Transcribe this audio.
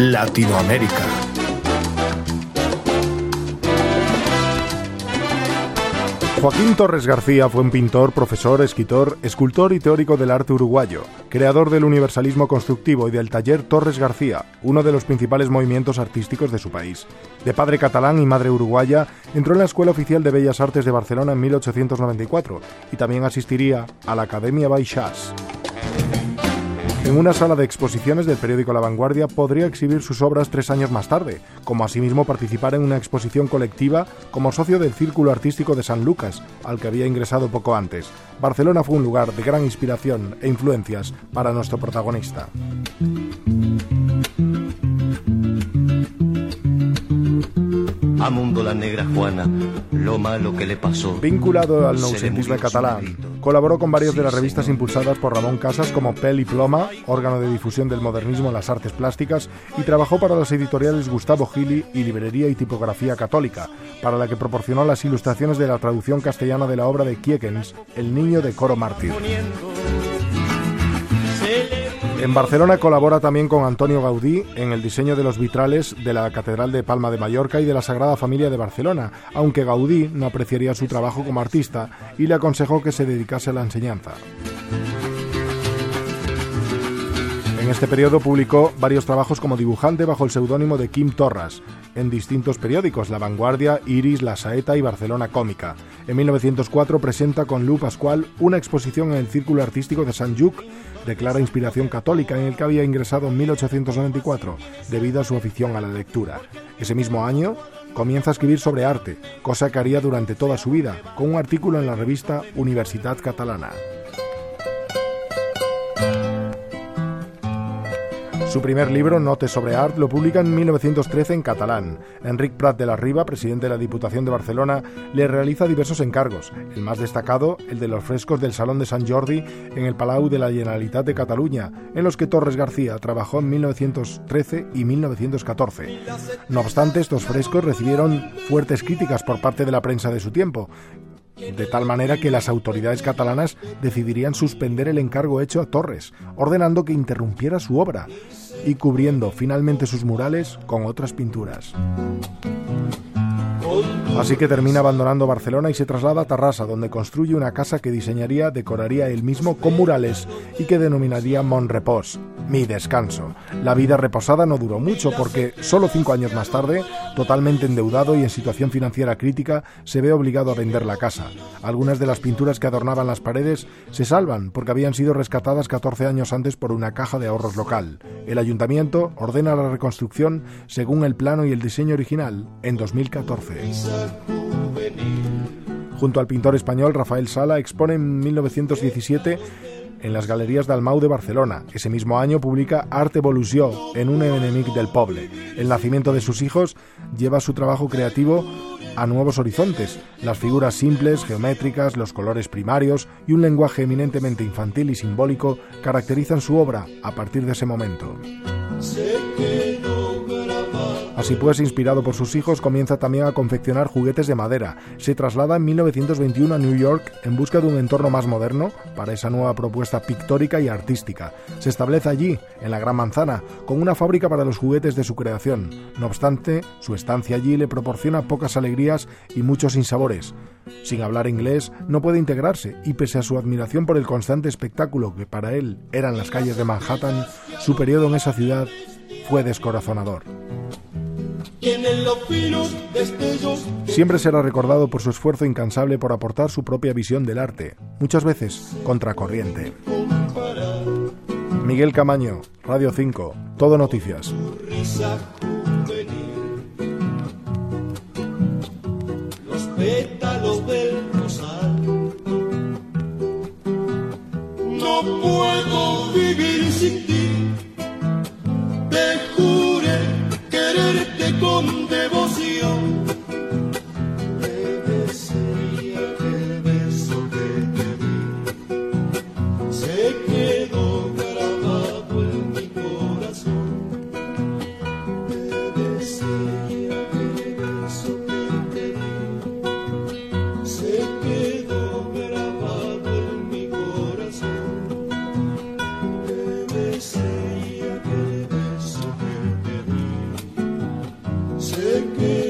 Latinoamérica. Joaquín Torres García fue un pintor, profesor, escritor, escultor y teórico del arte uruguayo, creador del universalismo constructivo y del taller Torres García, uno de los principales movimientos artísticos de su país. De padre catalán y madre uruguaya, entró en la Escuela Oficial de Bellas Artes de Barcelona en 1894 y también asistiría a la Academia Baixas. En una sala de exposiciones del periódico La Vanguardia podría exhibir sus obras tres años más tarde, como asimismo participar en una exposición colectiva como socio del Círculo Artístico de San Lucas, al que había ingresado poco antes. Barcelona fue un lugar de gran inspiración e influencias para nuestro protagonista. A mundo la negra Juana, lo malo que le pasó. Vinculado al noucentisme catalán, colaboró con varias de las revistas impulsadas por Ramón Casas como Pel y Ploma, órgano de difusión del modernismo en las artes plásticas, y trabajó para las editoriales Gustavo Gili y Librería y Tipografía Católica, para la que proporcionó las ilustraciones de la traducción castellana de la obra de Kiekens, El niño de Coro Mártir. En Barcelona colabora también con Antonio Gaudí en el diseño de los vitrales de la Catedral de Palma de Mallorca y de la Sagrada Familia de Barcelona, aunque Gaudí no apreciaría su trabajo como artista y le aconsejó que se dedicase a la enseñanza. En este periodo publicó varios trabajos como dibujante bajo el seudónimo de Kim Torras, en distintos periódicos, La Vanguardia, Iris, La Saeta y Barcelona Cómica. En 1904 presenta con Lu Pascual una exposición en el Círculo Artístico de San Lluc de clara inspiración católica en el que había ingresado en 1894 debido a su afición a la lectura. Ese mismo año comienza a escribir sobre arte, cosa que haría durante toda su vida, con un artículo en la revista Universitat Catalana. Su primer libro, Notes sobre Art, lo publica en 1913 en catalán. Enric Prat de la Riva, presidente de la Diputación de Barcelona, le realiza diversos encargos, el más destacado, el de los frescos del Salón de San Jordi en el Palau de la Generalitat de Cataluña, en los que Torres García trabajó en 1913 y 1914. No obstante, estos frescos recibieron fuertes críticas por parte de la prensa de su tiempo, de tal manera que las autoridades catalanas decidirían suspender el encargo hecho a Torres, ordenando que interrumpiera su obra y cubriendo finalmente sus murales con otras pinturas. Así que termina abandonando Barcelona y se traslada a Tarrasa, donde construye una casa que diseñaría, decoraría él mismo con murales y que denominaría Monrepos, mi descanso. La vida reposada no duró mucho porque solo cinco años más tarde, totalmente endeudado y en situación financiera crítica, se ve obligado a vender la casa. Algunas de las pinturas que adornaban las paredes se salvan porque habían sido rescatadas 14 años antes por una caja de ahorros local. El ayuntamiento ordena la reconstrucción según el plano y el diseño original en 2014. Junto al pintor español Rafael Sala expone en 1917 en las Galerías Dalmau de Barcelona. Ese mismo año publica Arte Evolució en un enemic del poble. El nacimiento de sus hijos lleva su trabajo creativo a nuevos horizontes. Las figuras simples, geométricas, los colores primarios y un lenguaje eminentemente infantil y simbólico caracterizan su obra a partir de ese momento. Así pues, inspirado por sus hijos, comienza también a confeccionar juguetes de madera. Se traslada en 1921 a New York en busca de un entorno más moderno para esa nueva propuesta pictórica y artística. Se establece allí, en la Gran Manzana, con una fábrica para los juguetes de su creación. No obstante, su estancia allí le proporciona pocas alegrías y muchos sinsabores. Sin hablar inglés, no puede integrarse y pese a su admiración por el constante espectáculo que para él eran las calles de Manhattan, su periodo en esa ciudad fue descorazonador. Siempre será recordado por su esfuerzo incansable por aportar su propia visión del arte, muchas veces contracorriente. Miguel Camaño, Radio 5, Todo Noticias. Los con se quedó.